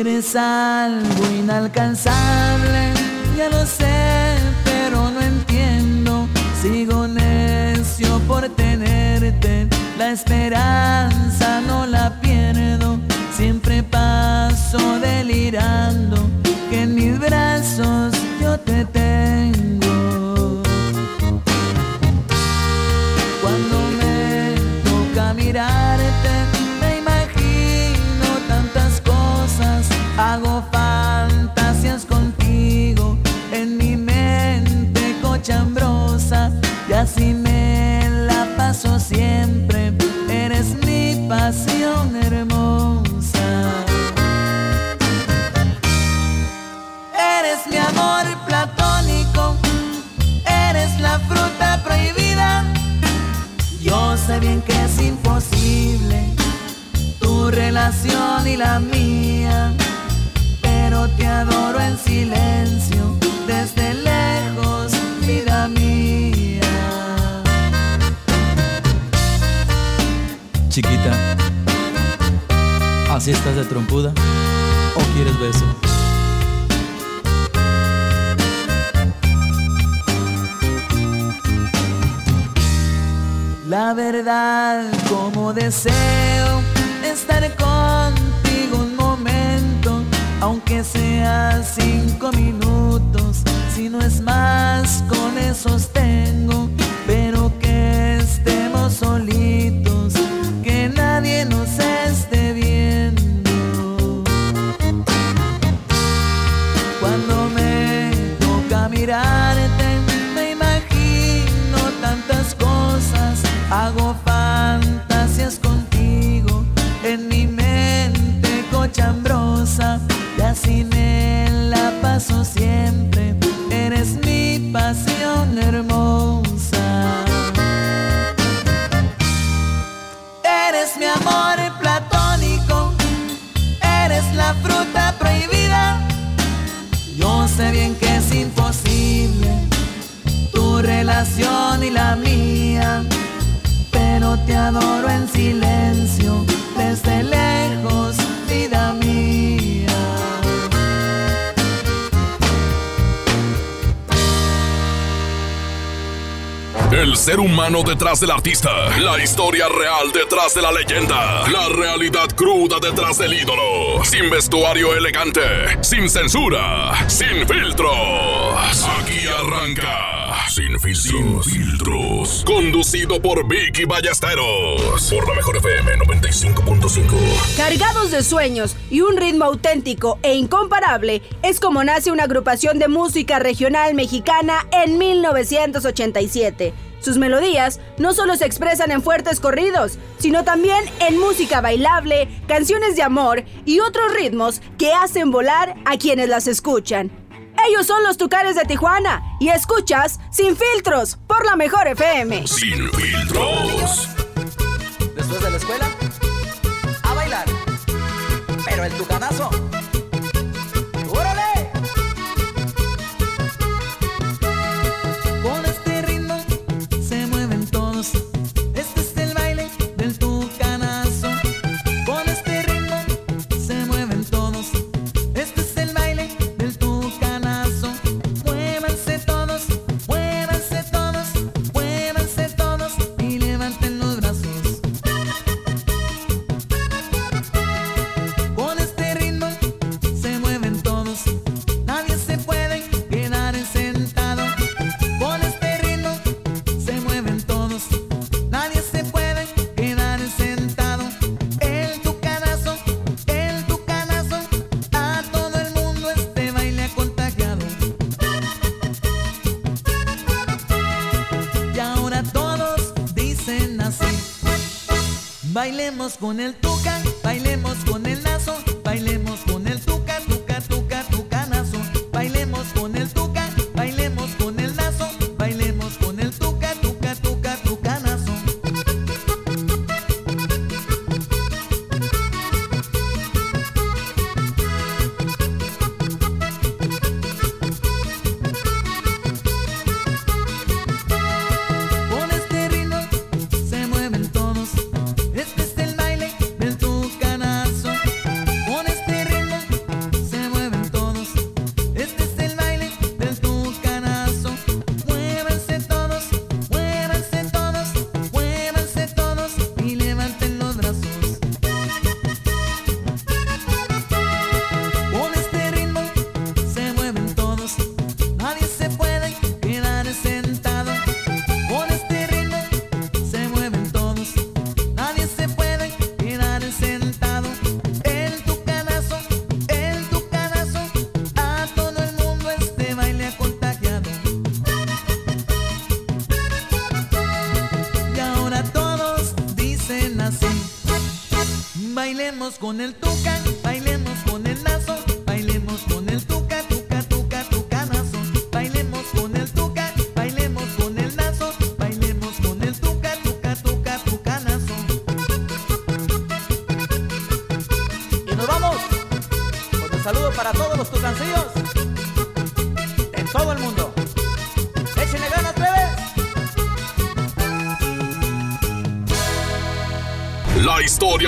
Eres algo inalcanzable, ya lo sé, pero no entiendo. Sigo necio por tenerte, la esperanza no la pierdo. Siempre paso delirando, que en mis brazos yo te tengo. Sé bien que es imposible tu relación y la mía, pero te adoro en silencio desde lejos, vida mía. Chiquita, ¿así estás de trompuda? ¿O quieres beso? La verdad, como deseo estar contigo un momento, aunque sea cinco minutos, si no es más, con esos tengo, pero que estemos solitos, detrás del artista, la historia real detrás de la leyenda, la realidad cruda detrás del ídolo, sin vestuario elegante, sin censura, sin filtros. Aquí arranca, sin filtros, sin filtros. Conducido por Vicky Ballesteros, por la mejor FM 95.5. Cargados de sueños y un ritmo auténtico e incomparable, es como nace una agrupación de música regional mexicana en 1987. Sus melodías no solo se expresan en fuertes corridos, sino también en música bailable, canciones de amor y otros ritmos que hacen volar a quienes las escuchan. Ellos son los Tucares de Tijuana y escuchas Sin Filtros por la Mejor FM. Sin filtros. Después de la escuela, a bailar. Pero el tucanazo. Con el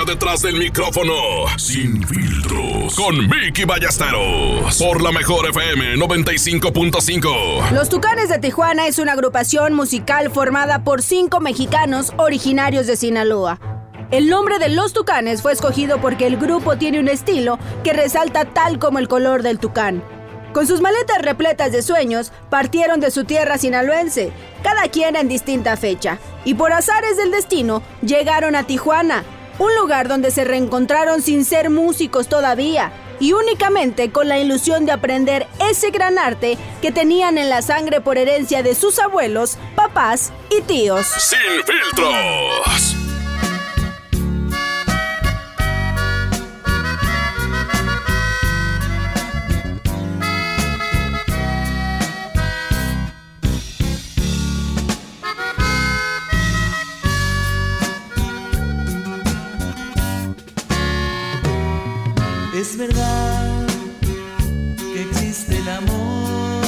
detrás del micrófono, sin filtros, con Vicky Ballesteros, por la mejor FM 95.5. Los Tucanes de Tijuana es una agrupación musical formada por cinco mexicanos originarios de Sinaloa. El nombre de Los Tucanes fue escogido porque el grupo tiene un estilo que resalta tal como el color del tucán. Con sus maletas repletas de sueños, partieron de su tierra sinaloense, cada quien en distinta fecha, y por azares del destino llegaron a Tijuana, un lugar donde se reencontraron sin ser músicos todavía, y únicamente con la ilusión de aprender ese gran arte que tenían en la sangre por herencia de sus abuelos, papás y tíos. Sin filtros. Verdad que existe el amor.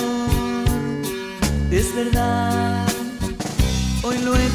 Es verdad, hoy lo he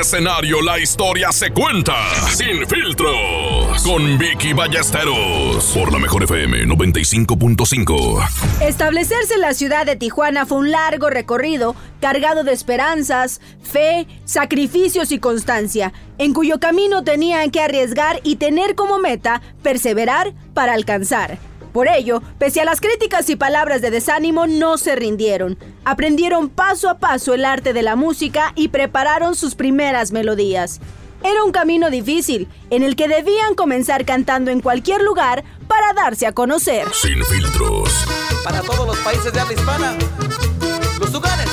escenario la historia se cuenta. Sin filtros. Con Vicky Ballesteros. Por la mejor FM 95.5. Establecerse en la ciudad de Tijuana fue un largo recorrido cargado de esperanzas, fe, sacrificios y constancia, en cuyo camino tenían que arriesgar y tener como meta perseverar para alcanzar. Por ello, pese a las críticas y palabras de desánimo, no se rindieron. Aprendieron paso a paso el arte de la música y prepararon sus primeras melodías. Era un camino difícil, en el que debían comenzar cantando en cualquier lugar para darse a conocer. Sin filtros. Para todos los países de habla hispana, los tucanes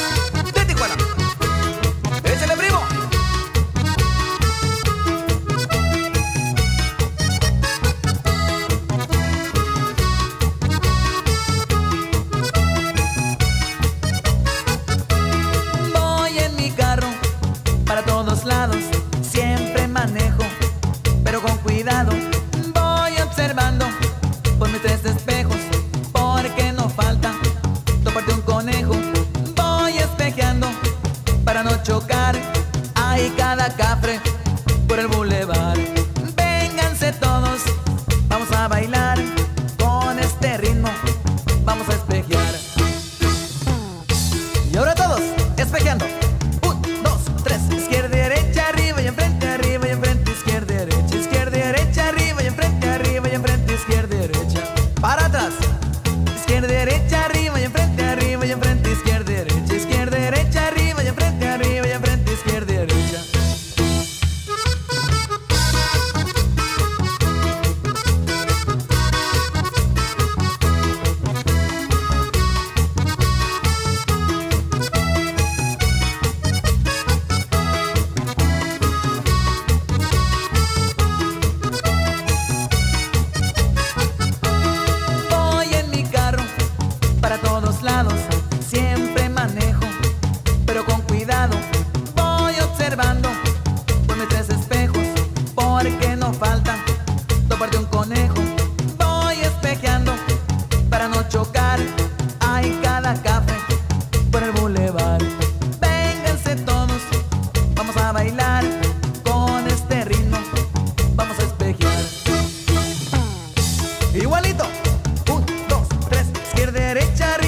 Cafre por el bulevar. Vénganse todos, vamos a bailar con este ritmo, vamos a espejear. Y ahora todos, espejeando. Igualito. Un, dos, tres, izquierda, derecha, arriba.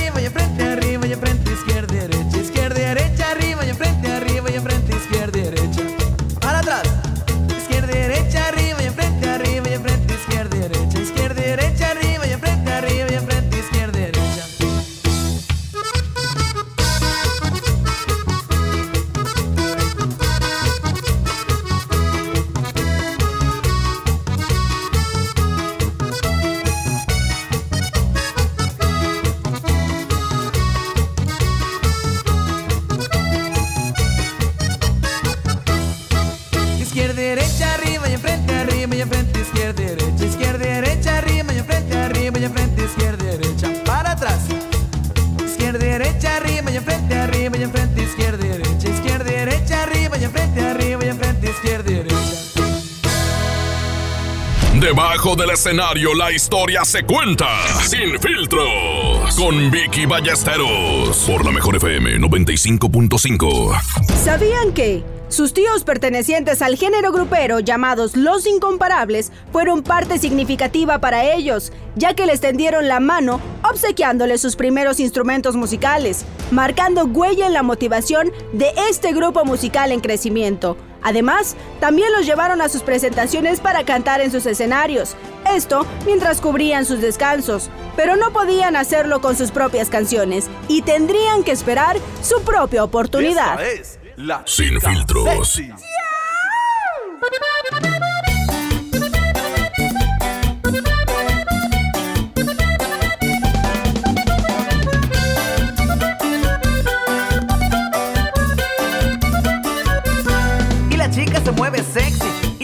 escenario la historia se cuenta sin filtros con Vicky Ballesteros por la mejor FM 95.5. ¿Sabían que sus tíos pertenecientes al género grupero llamados Los Incomparables fueron parte significativa para ellos, ya que les tendieron la mano obsequiándoles sus primeros instrumentos musicales, marcando huella en la motivación de este grupo musical en crecimiento? Además, también los llevaron a sus presentaciones para cantar en sus escenarios, esto mientras cubrían sus descansos, pero no podían hacerlo con sus propias canciones y tendrían que esperar su propia oportunidad. Esta es la Sin filtros.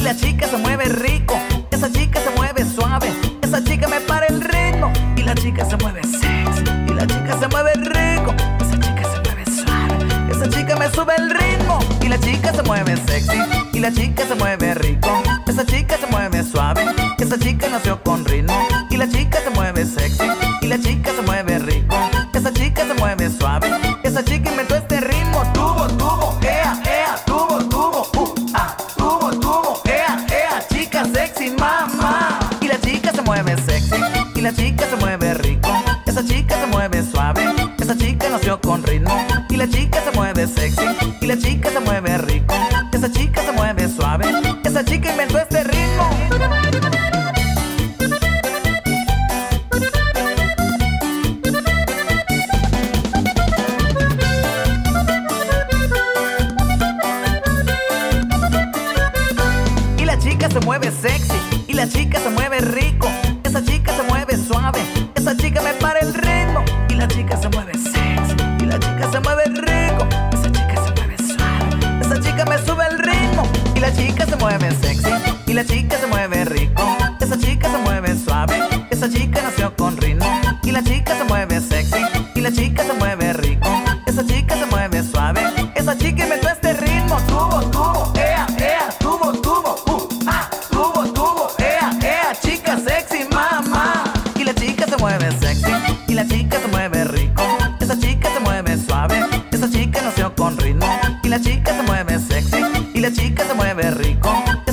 la chica se mueve rico, esa chica se mueve suave, esa chica me para el ritmo y la chica se mueve sexy y la chica se mueve rico, esa chica se mueve suave, esa chica me sube el ritmo y la chica se mueve sexy y la chica se mueve rico, esa chica se mueve suave, esa chica nació con ritmo y la chica se sabe rico.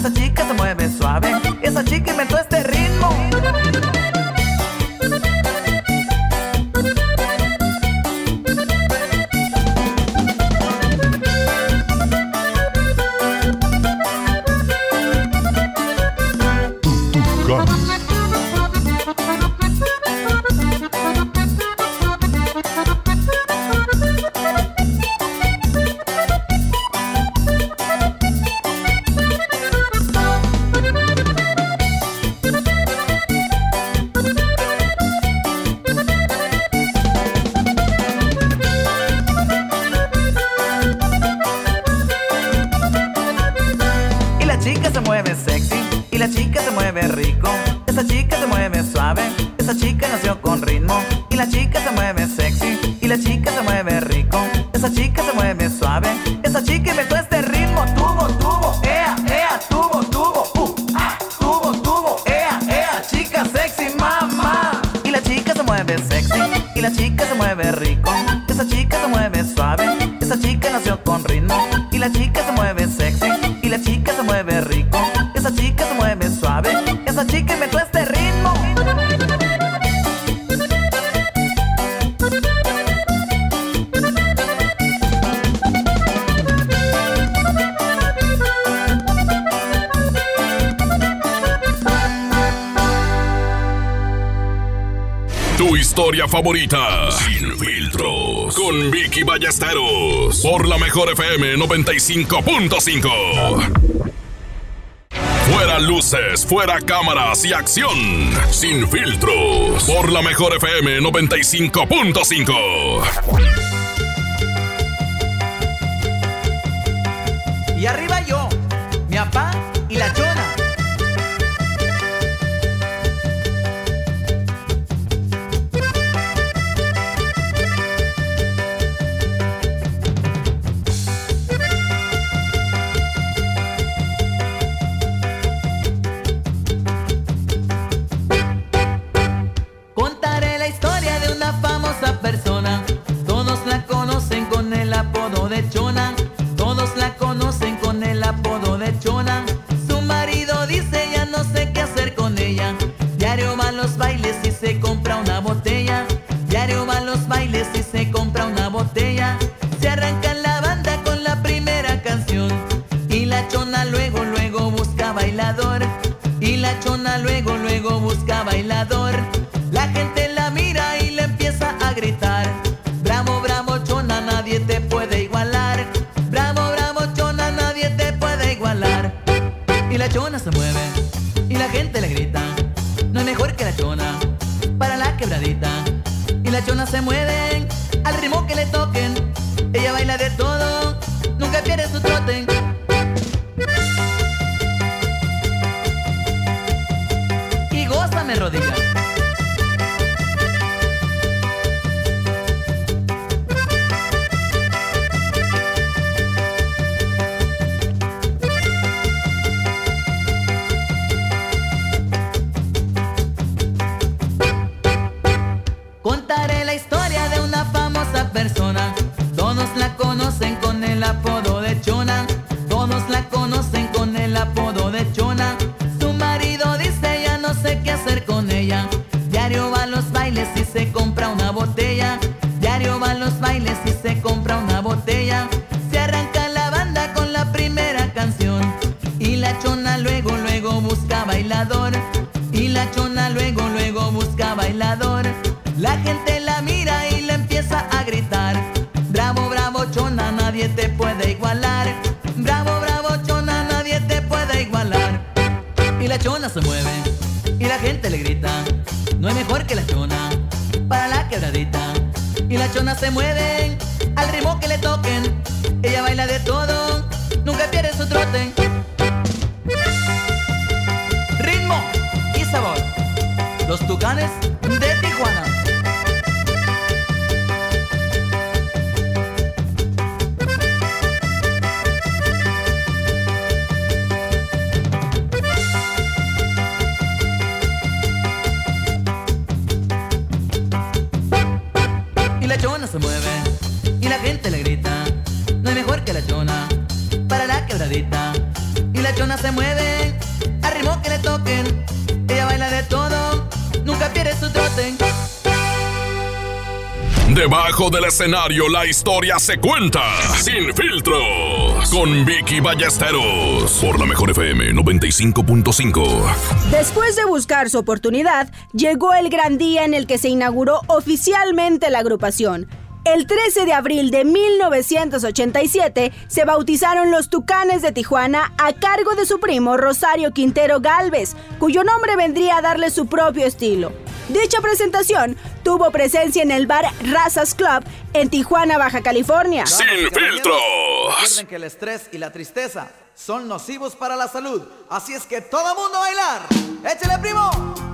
nació con ritmo y la chica se mueve sexy y la chica se mueve rico. Esa chica se mueve suave, esa chica me historia favorita. Sin filtros. Con Vicky Ballesteros. Por la mejor FM 95.5. Fuera luces, fuera cámaras y acción. Sin filtros. Por la mejor FM 95.5. Y arriba yo, mi papá y la chona. Y las chonas se mueven al ritmo que le toquen. Ella baila de todo, nunca pierde su trote. la chona se mueve y la gente le grita. No hay mejor que la chona para la quebradita. Y la chona se mueve al ritmo que le toquen. Ella baila de todo, nunca pierde su trote. Ritmo y sabor. Los tucanes de Tijuana. Su trote. Debajo del escenario la historia se cuenta sin filtros con Vicky Ballesteros por la mejor FM 95.5. Después de buscar su oportunidad, llegó el gran día en el que se inauguró oficialmente la agrupación. El 13 de abril de 1987 se bautizaron los Tucanes de Tijuana a cargo de su primo Rosario Quintero Galvez, cuyo nombre vendría a darle su propio estilo. Dicha presentación tuvo presencia en el bar Razas Club en Tijuana, Baja California. Sin filtros. Recuerden que el estrés y la tristeza son nocivos para la salud. Así es que todo mundo a bailar. ¡Échale, primo!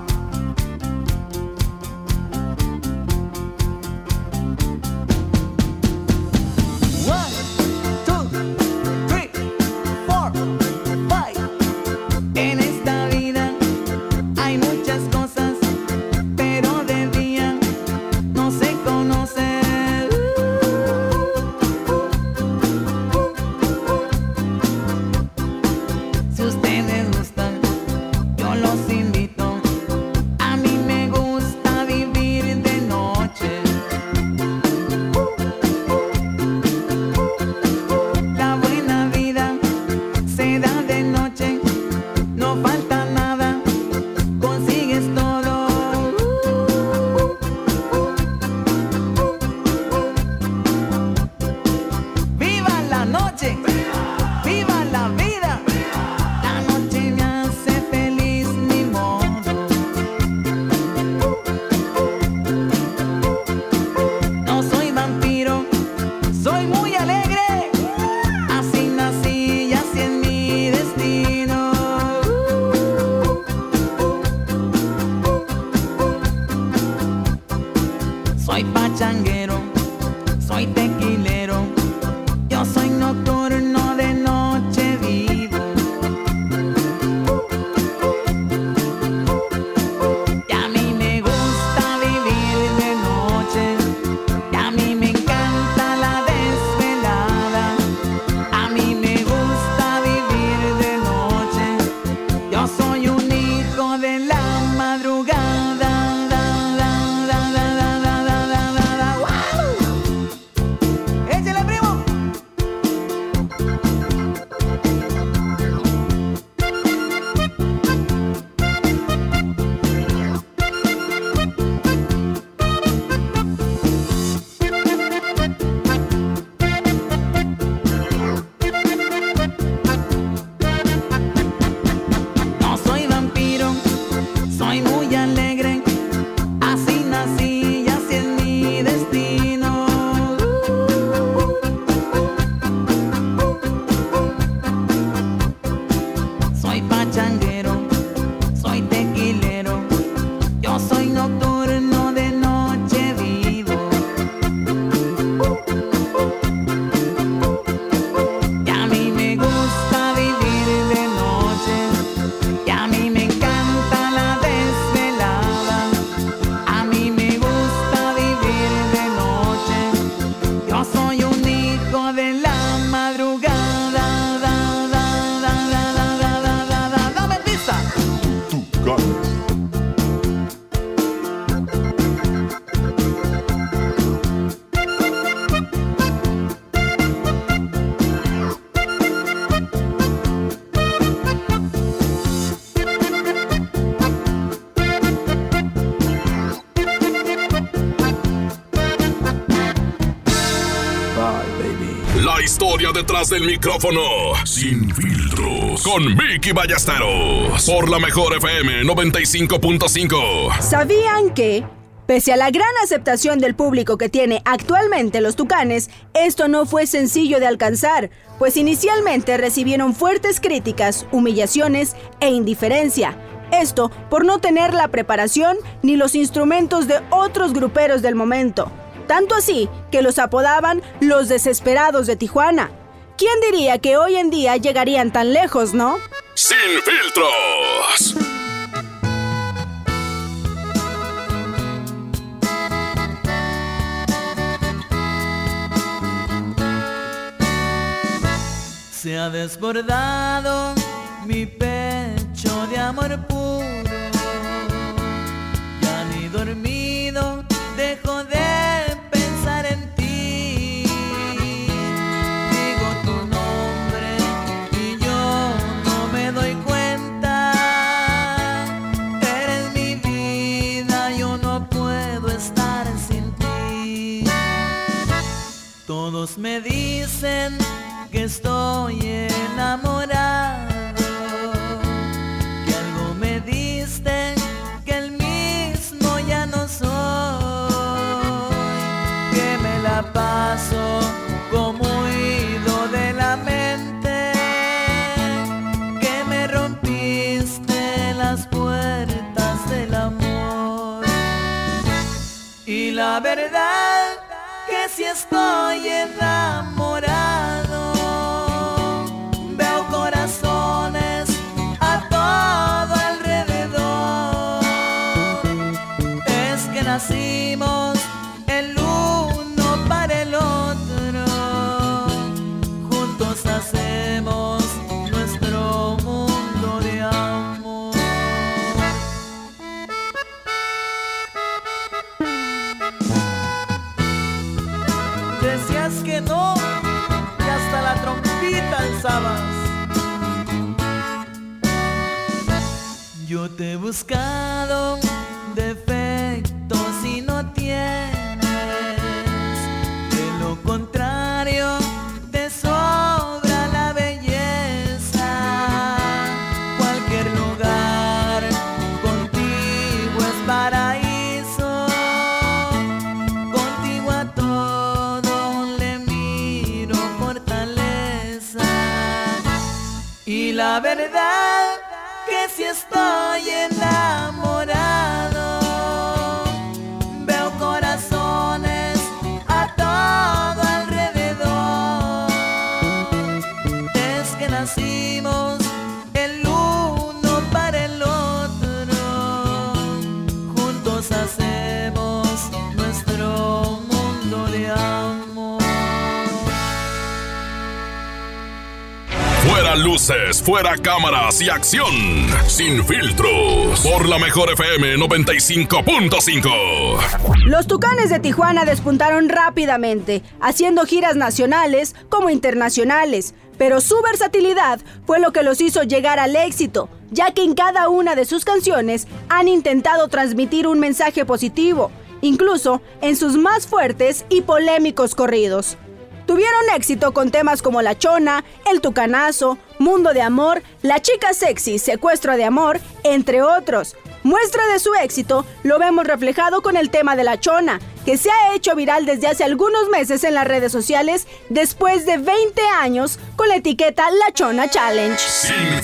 Detrás del micrófono. Sin filtros. Con Vicky Ballesteros. Por la mejor FM 95.5. ¿Sabían que, pese a la gran aceptación del público que tiene actualmente los Tucanes, esto no fue sencillo de alcanzar, pues inicialmente recibieron fuertes críticas, humillaciones e indiferencia. Esto por no tener la preparación ni los instrumentos de otros gruperos del momento. Tanto así que los apodaban los desesperados de Tijuana. ¿Quién diría que hoy en día llegarían tan lejos, no? Sin filtros. Se ha desbordado mi pecho de amor puro. Me dicen que estoy enamorado, que algo me diste, que el mismo ya no soy, que me la paso como huido de la mente, que me rompiste las puertas del amor. Y la verdad Es Fuera cámaras y acción. Sin filtros. Por la mejor FM 95.5. Los Tucanes de Tijuana despuntaron rápidamente, haciendo giras nacionales como internacionales, pero su versatilidad fue lo que los hizo llegar al éxito, ya que en cada una de sus canciones han intentado transmitir un mensaje positivo, incluso en sus más fuertes y polémicos corridos. Tuvieron éxito con temas como La Chona, El Tucanazo, Mundo de Amor, La Chica Sexy, Secuestro de Amor, entre otros. Muestra de su éxito lo vemos reflejado con el tema de La Chona, que se ha hecho viral desde hace algunos meses en las redes sociales después de 20 años con la etiqueta La Chona Challenge. Sin.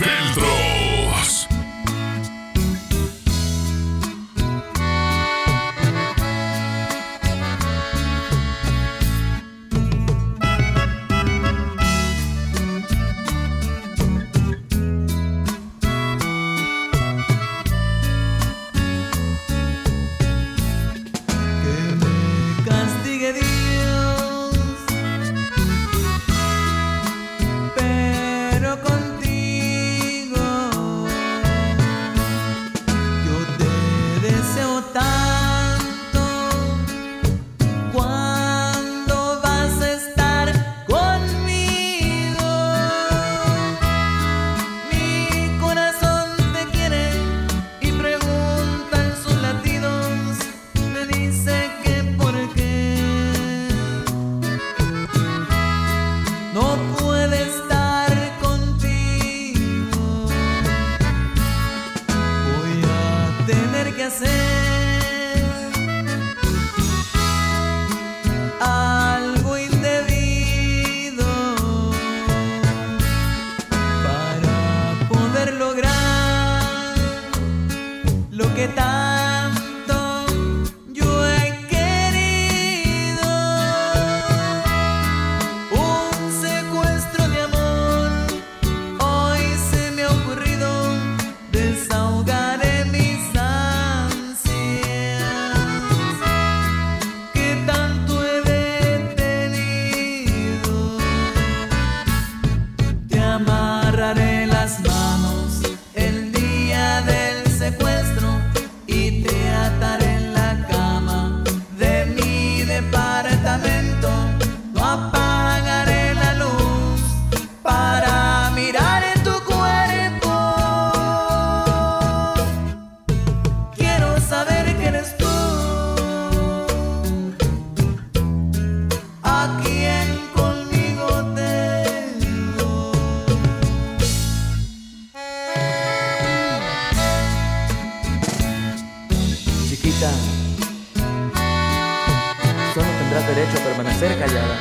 Derecho a permanecer callada.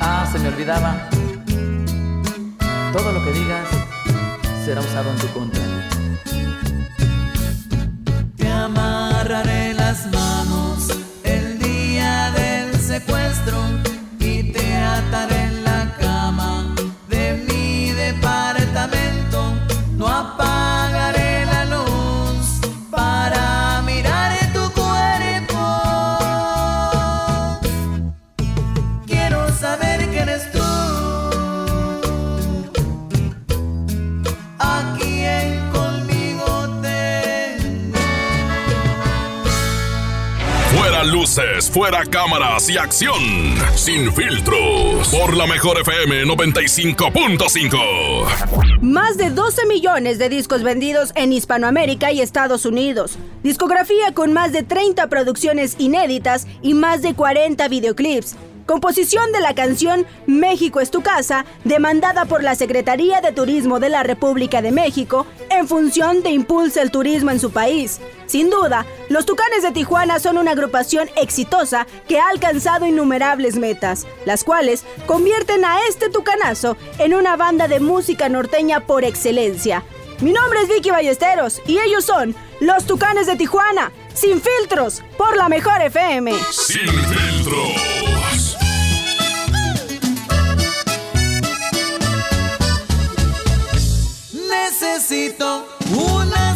Ah, se me olvidaba. Todo lo que digas será usado en tu contra. Te amarraré las manos el día del secuestro fuera cámaras y acción. Sin filtros. Por la mejor FM 95.5. Más de 12 millones de discos vendidos en Hispanoamérica y Estados Unidos. Discografía con más de 30 producciones inéditas y más de 40 videoclips. Composición de la canción México es tu casa, demandada por la Secretaría de Turismo de la República de México en función de impulsa el turismo en su país. Sin duda, los Tucanes de Tijuana son una agrupación exitosa que ha alcanzado innumerables metas, las cuales convierten a este tucanazo en una banda de música norteña por excelencia. Mi nombre es Vicky Ballesteros y ellos son los Tucanes de Tijuana, sin filtros, por la mejor FM. Sin filtros. Necesito unas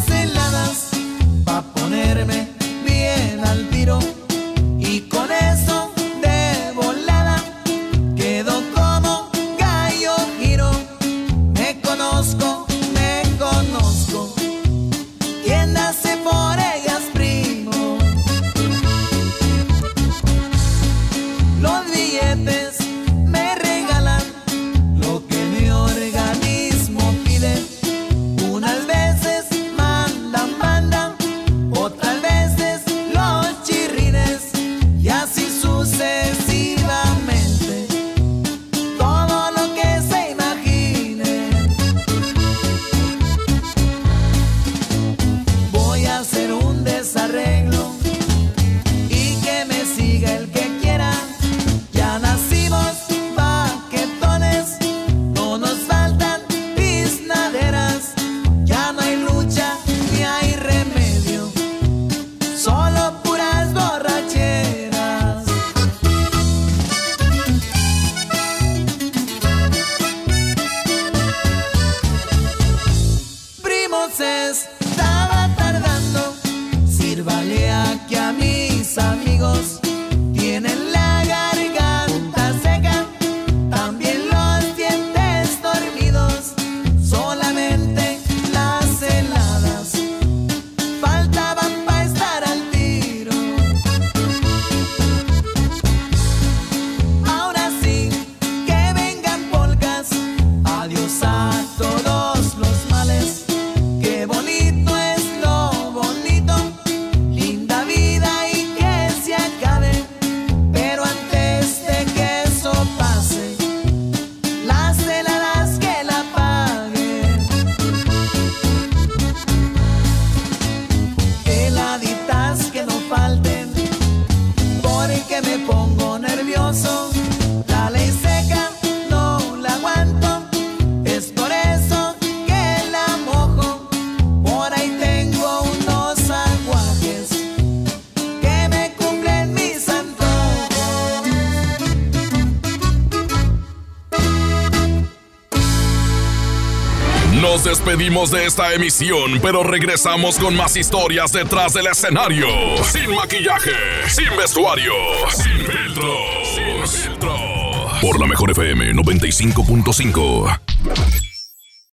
despedimos de esta emisión, pero regresamos con más historias detrás del escenario. Sin maquillaje, sin vestuario, sin filtro. Sin filtro. Por la mejor FM 95.5.